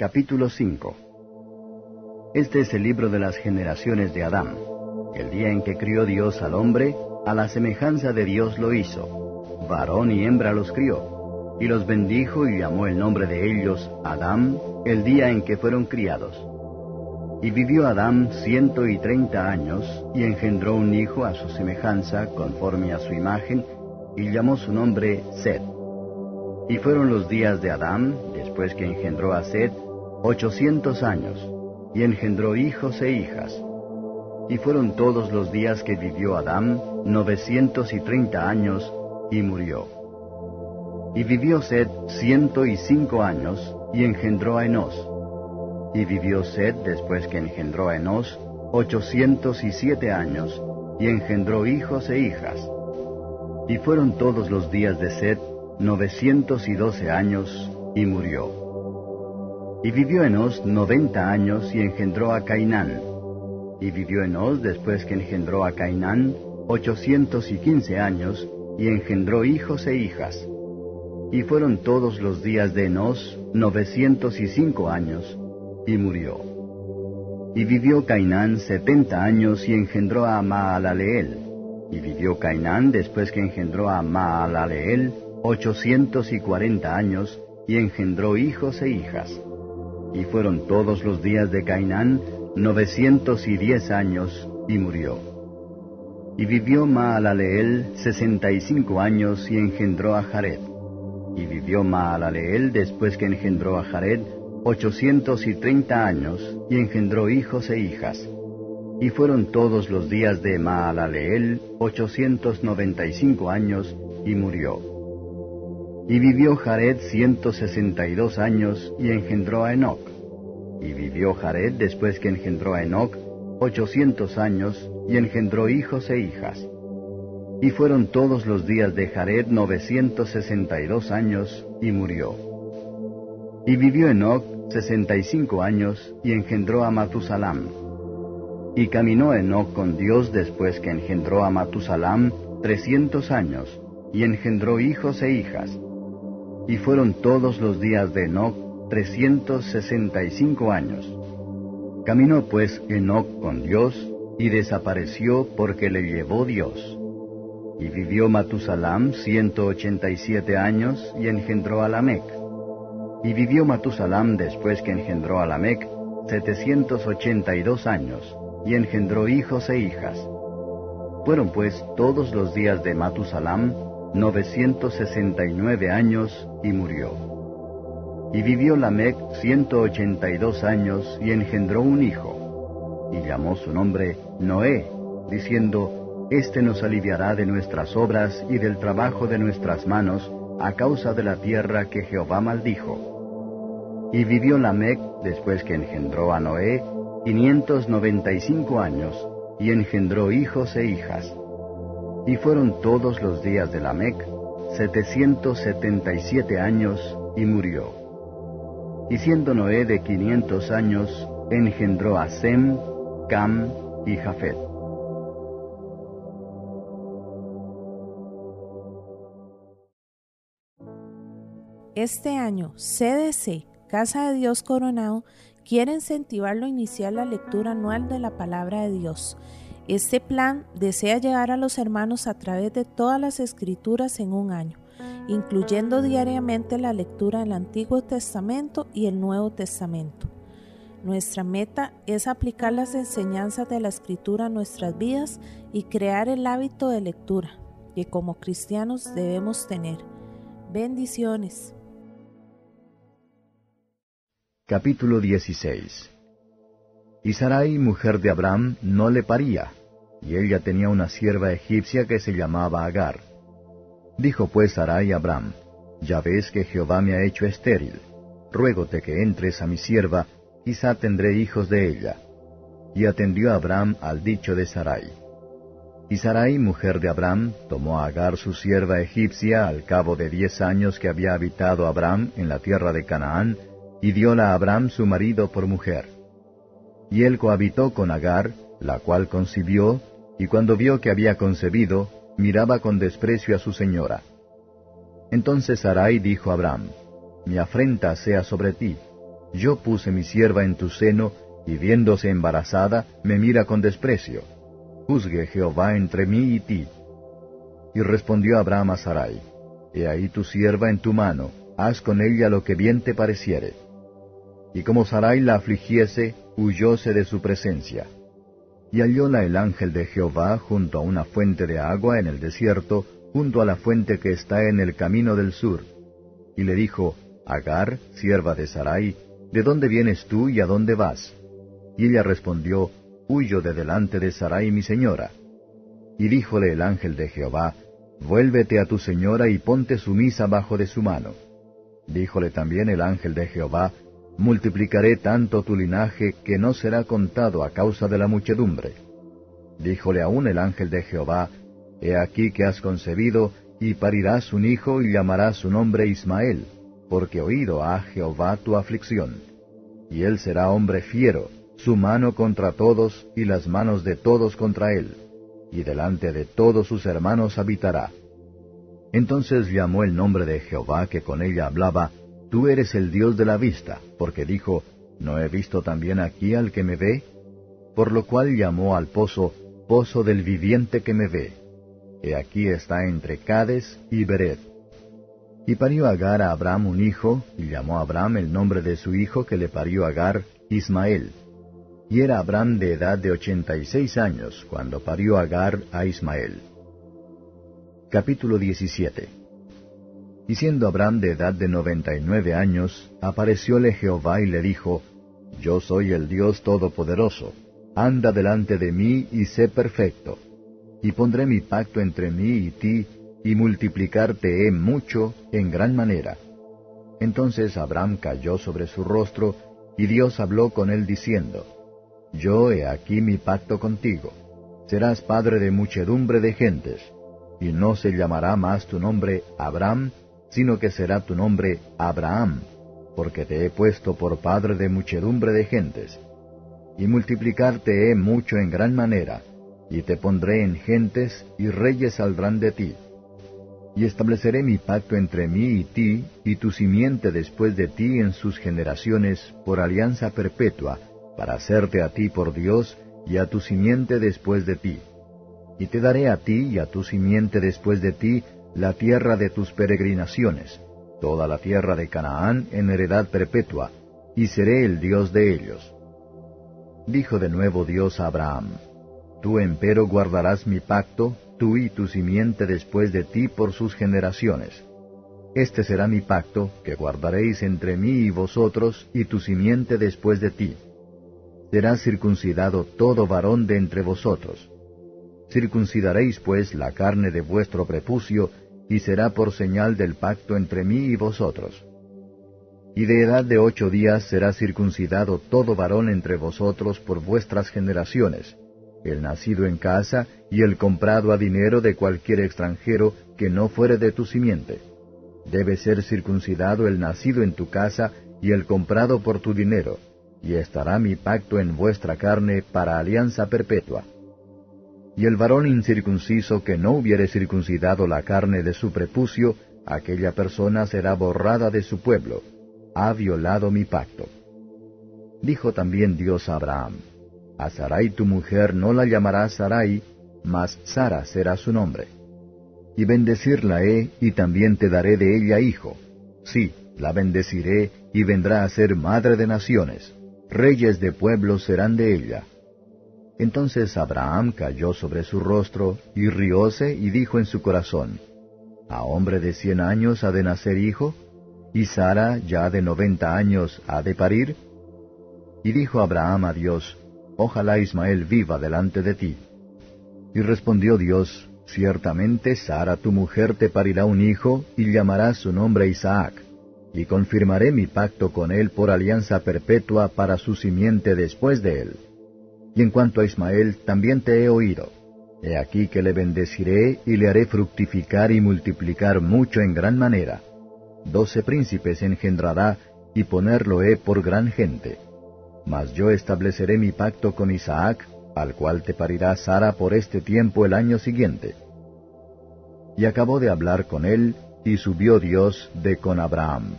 Capítulo 5 Este es el libro de las generaciones de Adán. El día en que crió Dios al hombre, a la semejanza de Dios lo hizo. Varón y hembra los crió. Y los bendijo y llamó el nombre de ellos Adán, el día en que fueron criados. Y vivió Adán ciento y treinta años, y engendró un hijo a su semejanza, conforme a su imagen, y llamó su nombre Sed. Y fueron los días de Adán, después que engendró a Sed, ochocientos años, y engendró hijos e hijas. Y fueron todos los días que vivió Adán, novecientos y treinta años, y murió. Y vivió Sed ciento y cinco años, y engendró a Enos. Y vivió Sed después que engendró a Enos, ochocientos y siete años, y engendró hijos e hijas. Y fueron todos los días de Sed novecientos y doce años, y murió. Y vivió Enos noventa años y engendró a Cainán. Y vivió Enos después que engendró a Cainán ochocientos y quince años, y engendró hijos e hijas. Y fueron todos los días de Enos novecientos y cinco años, y murió. Y vivió Cainán setenta años y engendró a Maalaleel. Y vivió Cainán después que engendró a Maalaleel ochocientos y cuarenta años, y engendró hijos e hijas. Y fueron todos los días de Cainán novecientos y diez años, y murió. Y vivió Maalaleel sesenta y cinco años, y engendró a Jared. Y vivió Maalaleel después que engendró a Jared ochocientos y treinta años, y engendró hijos e hijas. Y fueron todos los días de Maalaleel ochocientos noventa y cinco años, y murió. Y vivió Jared ciento sesenta y dos años, y engendró a Enoc. Y vivió Jared después que engendró a Enoc ochocientos años, y engendró hijos e hijas. Y fueron todos los días de Jared novecientos sesenta y dos años, y murió. Y vivió Enoc sesenta y cinco años, y engendró a Matusalam. Y caminó Enoc con Dios después que engendró a Matusalam trescientos años, y engendró hijos e hijas. Y fueron todos los días de Enoc trescientos sesenta y cinco años. Caminó pues Enoc con Dios, y desapareció porque le llevó Dios. Y vivió Matusalam ciento ochenta y siete años, y engendró a Lamec. Y vivió Matusalam después que engendró a Lamec setecientos ochenta y dos años, y engendró hijos e hijas. Fueron pues todos los días de Matusalam novecientos sesenta y nueve años, y murió. Y vivió Lamec ciento ochenta y dos años, y engendró un hijo, y llamó su nombre Noé, diciendo, Este nos aliviará de nuestras obras y del trabajo de nuestras manos, a causa de la tierra que Jehová maldijo. Y vivió Lamec, después que engendró a Noé, quinientos noventa y cinco años, y engendró hijos e hijas. Y fueron todos los días de Lamec, setecientos setenta y siete años, y murió. Y siendo Noé de quinientos años, engendró a Sem, Cam y Jafet. Este año, CDC, Casa de Dios Coronado, quiere incentivarlo a iniciar la lectura anual de la palabra de Dios. Este plan desea llegar a los hermanos a través de todas las escrituras en un año, incluyendo diariamente la lectura del Antiguo Testamento y el Nuevo Testamento. Nuestra meta es aplicar las enseñanzas de la escritura a nuestras vidas y crear el hábito de lectura que como cristianos debemos tener. Bendiciones. Capítulo 16 Y Sarai, mujer de Abraham, no le paría, y ella tenía una sierva egipcia que se llamaba Agar. Dijo pues Sarai a Abraham, Ya ves que Jehová me ha hecho estéril, ruégote que entres a mi sierva, quizá tendré hijos de ella. Y atendió Abraham al dicho de Sarai. Y Sarai, mujer de Abraham, tomó a Agar su sierva egipcia al cabo de diez años que había habitado Abraham en la tierra de Canaán, y diola a Abraham su marido por mujer. Y él cohabitó con Agar, la cual concibió, y cuando vio que había concebido, miraba con desprecio a su señora. Entonces Sarai dijo a Abraham, Mi afrenta sea sobre ti, Yo puse mi sierva en tu seno, y viéndose embarazada, me mira con desprecio. Juzgue Jehová entre mí y ti. Y respondió Abraham a Sarai, He ahí tu sierva en tu mano, haz con ella lo que bien te pareciere. Y como Sarai la afligiese, huyóse de su presencia. Y hallóla el ángel de Jehová junto a una fuente de agua en el desierto, junto a la fuente que está en el camino del sur. Y le dijo, Agar, sierva de Sarai, ¿de dónde vienes tú y a dónde vas? Y ella respondió, Huyo de delante de Sarai mi señora. Y díjole el ángel de Jehová, Vuélvete a tu señora y ponte sumisa bajo de su mano. Díjole también el ángel de Jehová, multiplicaré tanto tu linaje que no será contado a causa de la muchedumbre. Díjole aún el ángel de Jehová, He aquí que has concebido, y parirás un hijo y llamarás su nombre Ismael, porque oído ha Jehová tu aflicción. Y él será hombre fiero, su mano contra todos y las manos de todos contra él, y delante de todos sus hermanos habitará. Entonces llamó el nombre de Jehová que con ella hablaba, Tú eres el Dios de la vista, porque dijo, ¿no he visto también aquí al que me ve? Por lo cual llamó al pozo, Pozo del viviente que me ve. He aquí está entre Cades y Bered. Y parió Agar a Abraham un hijo, y llamó Abraham el nombre de su hijo que le parió Agar, Ismael. Y era Abraham de edad de ochenta y seis años, cuando parió Agar a Ismael. Capítulo 17 y siendo Abraham de edad de noventa y nueve años, aparecióle Jehová y le dijo, Yo soy el Dios Todopoderoso, anda delante de mí y sé perfecto. Y pondré mi pacto entre mí y ti, y multiplicarte he mucho en gran manera. Entonces Abraham cayó sobre su rostro, y Dios habló con él diciendo, Yo he aquí mi pacto contigo. Serás padre de muchedumbre de gentes, y no se llamará más tu nombre Abraham, sino que será tu nombre Abraham, porque te he puesto por padre de muchedumbre de gentes. Y multiplicarte he mucho en gran manera, y te pondré en gentes, y reyes saldrán de ti. Y estableceré mi pacto entre mí y ti, y tu simiente después de ti en sus generaciones, por alianza perpetua, para hacerte a ti por Dios, y a tu simiente después de ti. Y te daré a ti y a tu simiente después de ti la tierra de tus peregrinaciones, toda la tierra de Canaán en heredad perpetua, y seré el Dios de ellos. Dijo de nuevo Dios a Abraham, Tú empero guardarás mi pacto, tú y tu simiente después de ti por sus generaciones. Este será mi pacto, que guardaréis entre mí y vosotros y tu simiente después de ti. Será circuncidado todo varón de entre vosotros. Circuncidaréis pues la carne de vuestro prepucio, y será por señal del pacto entre mí y vosotros. Y de edad de ocho días será circuncidado todo varón entre vosotros por vuestras generaciones, el nacido en casa y el comprado a dinero de cualquier extranjero que no fuere de tu simiente. Debe ser circuncidado el nacido en tu casa y el comprado por tu dinero, y estará mi pacto en vuestra carne para alianza perpetua. Y el varón incircunciso que no hubiere circuncidado la carne de su prepucio, aquella persona será borrada de su pueblo. Ha violado mi pacto. Dijo también Dios a Abraham, A Sarai tu mujer no la llamarás Sarai, mas Sara será su nombre. Y bendecirla he, y también te daré de ella hijo. Sí, la bendeciré, y vendrá a ser madre de naciones. Reyes de pueblos serán de ella entonces Abraham cayó sobre su rostro y rióse y dijo en su corazón, ¿A hombre de cien años ha de nacer hijo? ¿Y Sara ya de noventa años ha de parir? Y dijo Abraham a Dios, Ojalá Ismael viva delante de ti. Y respondió Dios, Ciertamente Sara tu mujer te parirá un hijo, y llamarás su nombre Isaac, y confirmaré mi pacto con él por alianza perpetua para su simiente después de él y en cuanto a Ismael, también te he oído. He aquí que le bendeciré y le haré fructificar y multiplicar mucho en gran manera. Doce príncipes engendrará, y ponerlo he por gran gente. Mas yo estableceré mi pacto con Isaac, al cual te parirá Sara por este tiempo el año siguiente. Y acabó de hablar con él, y subió Dios de con Abraham.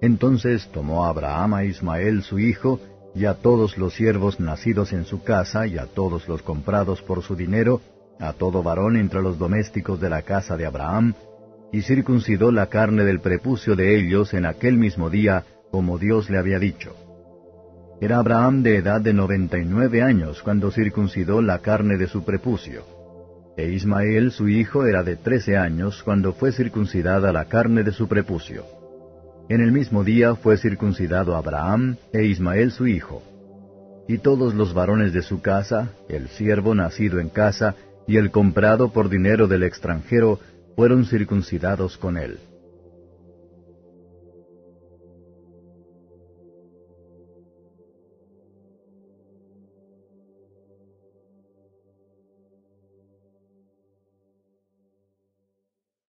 Entonces tomó Abraham a Ismael su hijo, y a todos los siervos nacidos en su casa, y a todos los comprados por su dinero, a todo varón entre los domésticos de la casa de Abraham, y circuncidó la carne del prepucio de ellos en aquel mismo día, como Dios le había dicho. Era Abraham de edad de noventa y nueve años cuando circuncidó la carne de su prepucio. E Ismael su hijo era de trece años cuando fue circuncidada la carne de su prepucio. En el mismo día fue circuncidado Abraham e Ismael su hijo. Y todos los varones de su casa, el siervo nacido en casa, y el comprado por dinero del extranjero, fueron circuncidados con él.